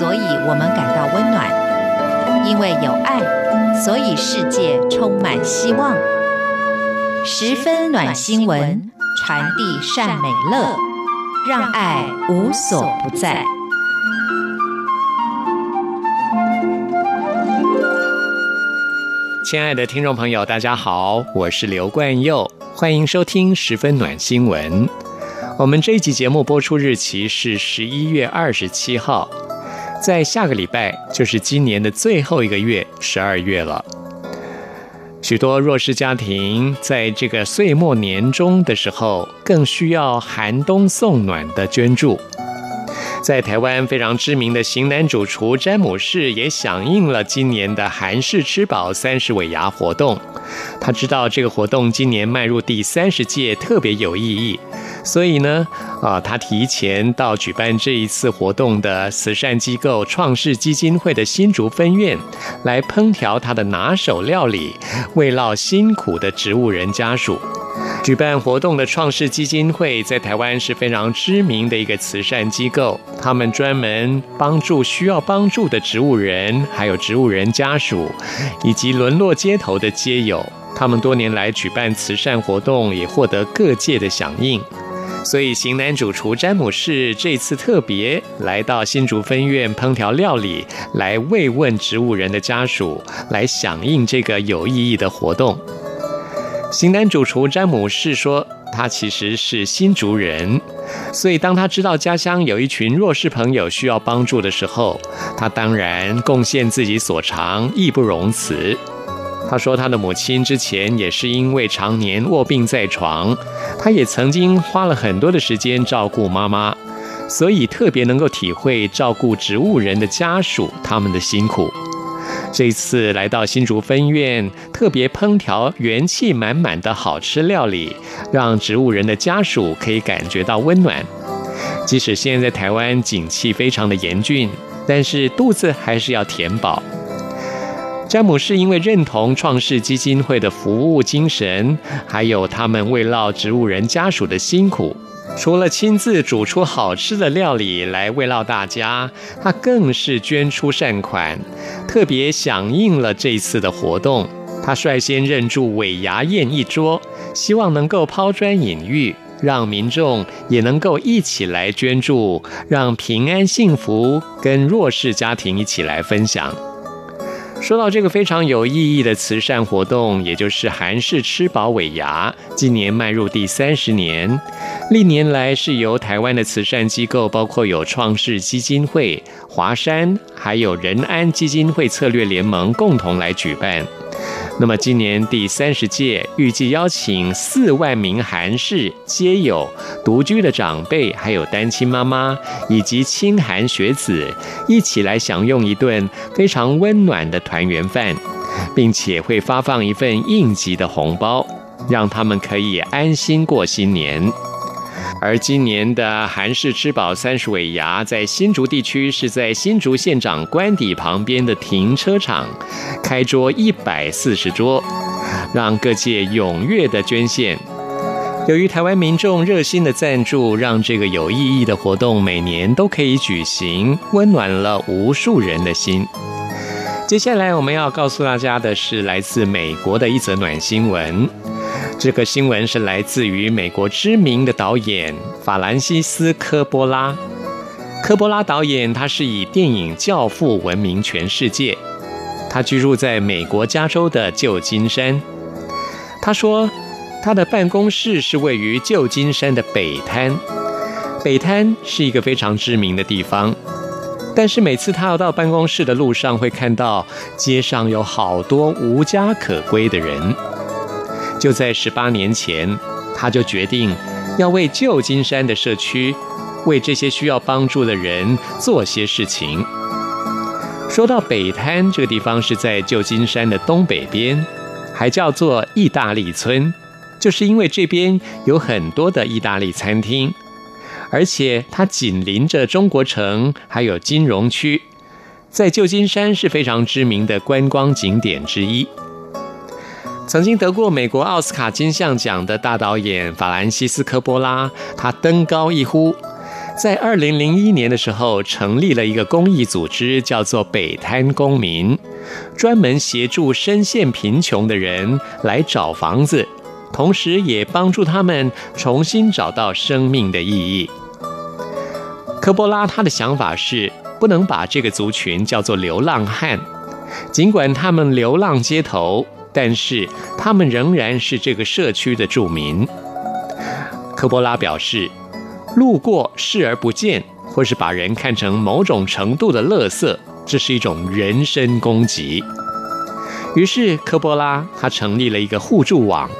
所以我们感到温暖；因为有爱，所以世界充满希望。十分暖新闻，传递善美乐，让爱无所不在。亲爱的听众朋友，大家好，我是刘冠佑，欢迎收听十分暖新闻。我们这一集节目播出日期是十一月二十七号，在下个礼拜就是今年的最后一个月，十二月了。许多弱势家庭在这个岁末年终的时候，更需要寒冬送暖的捐助。在台湾非常知名的型男主厨詹姆士也响应了今年的韩式吃饱三十尾牙活动。他知道这个活动今年迈入第三十届，特别有意义。所以呢，啊，他提前到举办这一次活动的慈善机构创世基金会的新竹分院来烹调他的拿手料理，慰劳辛苦的植物人家属。举办活动的创世基金会在台湾是非常知名的一个慈善机构，他们专门帮助需要帮助的植物人，还有植物人家属，以及沦落街头的街友。他们多年来举办慈善活动，也获得各界的响应。所以，型男主厨詹姆士这次特别来到新竹分院烹调料理，来慰问植物人的家属，来响应这个有意义的活动。型男主厨詹姆士说，他其实是新竹人，所以当他知道家乡有一群弱势朋友需要帮助的时候，他当然贡献自己所长，义不容辞。他说，他的母亲之前也是因为常年卧病在床，他也曾经花了很多的时间照顾妈妈，所以特别能够体会照顾植物人的家属他们的辛苦。这次来到新竹分院，特别烹调元气满满的好吃料理，让植物人的家属可以感觉到温暖。即使现在在台湾景气非常的严峻，但是肚子还是要填饱。詹姆士因为认同创世基金会的服务精神，还有他们慰劳植物人家属的辛苦，除了亲自煮出好吃的料理来慰劳大家，他更是捐出善款，特别响应了这次的活动。他率先认助尾牙宴一桌，希望能够抛砖引玉，让民众也能够一起来捐助，让平安幸福跟弱势家庭一起来分享。说到这个非常有意义的慈善活动，也就是韩式吃饱尾牙，今年迈入第三十年。历年来是由台湾的慈善机构，包括有创世基金会、华山，还有仁安基金会策略联盟共同来举办。那么今年第三十届，预计邀请四万名韩式街友、独居的长辈，还有单亲妈妈以及亲韩学子，一起来享用一顿非常温暖的团圆饭，并且会发放一份应急的红包，让他们可以安心过新年。而今年的韩式吃饱三十尾牙，在新竹地区是在新竹县长官邸旁边的停车场开桌一百四十桌，让各界踊跃的捐献。由于台湾民众热心的赞助，让这个有意义的活动每年都可以举行，温暖了无数人的心。接下来我们要告诉大家的是来自美国的一则暖新闻。这个新闻是来自于美国知名的导演法兰西斯科波拉。科波拉导演，他是以电影《教父》闻名全世界。他居住在美国加州的旧金山。他说，他的办公室是位于旧金山的北滩。北滩是一个非常知名的地方，但是每次他要到办公室的路上，会看到街上有好多无家可归的人。就在十八年前，他就决定要为旧金山的社区，为这些需要帮助的人做些事情。说到北滩这个地方是在旧金山的东北边，还叫做意大利村，就是因为这边有很多的意大利餐厅，而且它紧邻着中国城，还有金融区，在旧金山是非常知名的观光景点之一。曾经得过美国奥斯卡金像奖的大导演法兰西斯科波拉，他登高一呼，在二零零一年的时候，成立了一个公益组织，叫做北滩公民，专门协助深陷贫穷的人来找房子，同时也帮助他们重新找到生命的意义。科波拉他的想法是，不能把这个族群叫做流浪汉，尽管他们流浪街头，但是他们仍然是这个社区的住民。科波拉表示，路过视而不见，或是把人看成某种程度的垃圾，这是一种人身攻击。于是科波拉他成立了一个互助网，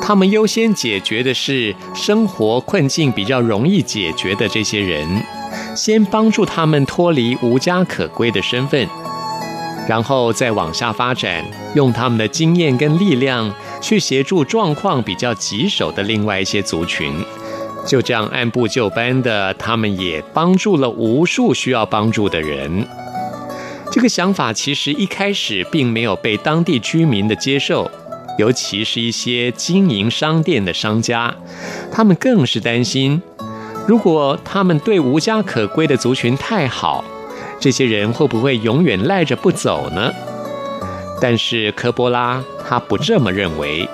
他们优先解决的是生活困境比较容易解决的这些人，先帮助他们脱离无家可归的身份，然后再往下发展，用他们的经验跟力量去协助状况比较棘手的另外一些族群。就这样按部就班的，他们也帮助了无数需要帮助的人。这个想法其实一开始并没有被当地居民的接受，尤其是一些经营商店的商家，他们更是担心，如果他们对无家可归的族群太好，这些人会不会永远赖着不走呢？但是科波拉他不这么认为。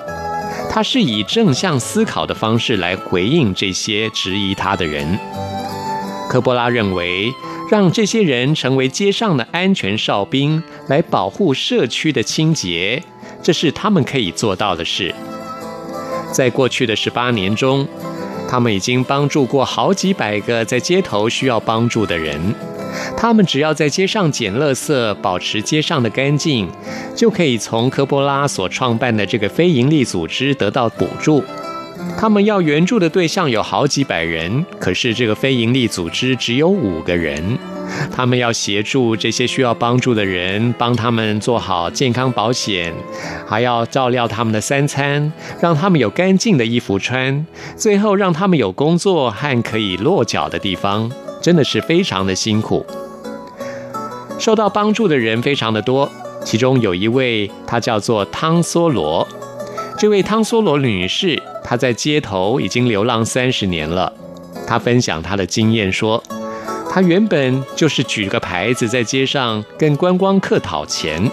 他是以正向思考的方式来回应这些质疑他的人。科波拉认为，让这些人成为街上的安全哨兵，来保护社区的清洁，这是他们可以做到的事。在过去的十八年中，他们已经帮助过好几百个在街头需要帮助的人。他们只要在街上捡垃圾，保持街上的干净，就可以从科波拉所创办的这个非营利组织得到补助。他们要援助的对象有好几百人，可是这个非营利组织只有五个人。他们要协助这些需要帮助的人，帮他们做好健康保险，还要照料他们的三餐，让他们有干净的衣服穿，最后让他们有工作和可以落脚的地方。真的是非常的辛苦，受到帮助的人非常的多。其中有一位，她叫做汤梭罗。这位汤梭罗女士，她在街头已经流浪三十年了。她分享她的经验说，他原本就是举个牌子在街上跟观光客讨钱。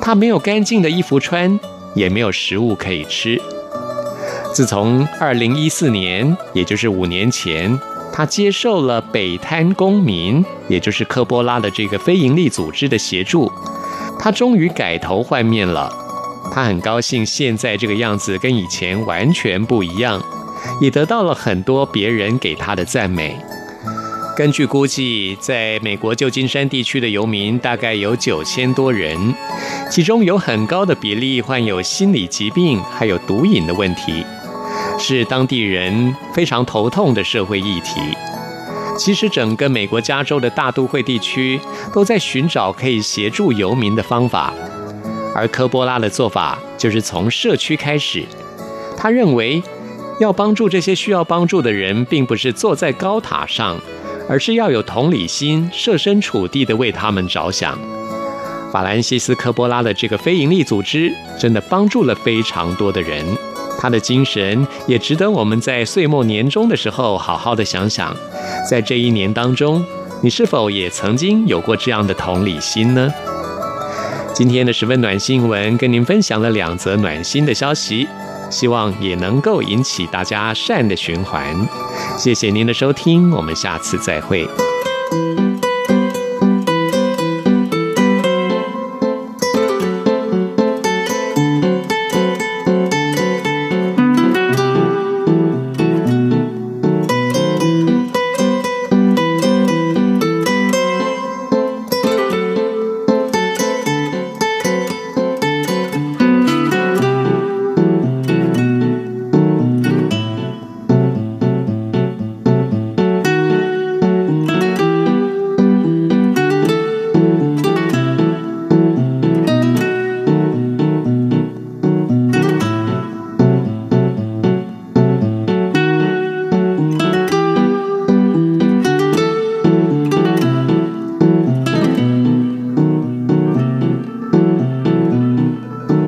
他没有干净的衣服穿，也没有食物可以吃。自从二零一四年，也就是五年前。他接受了北滩公民，也就是科波拉的这个非营利组织的协助，他终于改头换面了。他很高兴现在这个样子跟以前完全不一样，也得到了很多别人给他的赞美。根据估计，在美国旧金山地区的游民大概有九千多人，其中有很高的比例患有心理疾病，还有毒瘾的问题。是当地人非常头痛的社会议题。其实，整个美国加州的大都会地区都在寻找可以协助游民的方法，而科波拉的做法就是从社区开始。他认为，要帮助这些需要帮助的人，并不是坐在高塔上，而是要有同理心，设身处地的为他们着想。法兰西斯科波拉的这个非营利组织，真的帮助了非常多的人。他的精神也值得我们在岁末年终的时候好好的想想，在这一年当中，你是否也曾经有过这样的同理心呢？今天的十分暖新闻跟您分享了两则暖心的消息，希望也能够引起大家善的循环。谢谢您的收听，我们下次再会。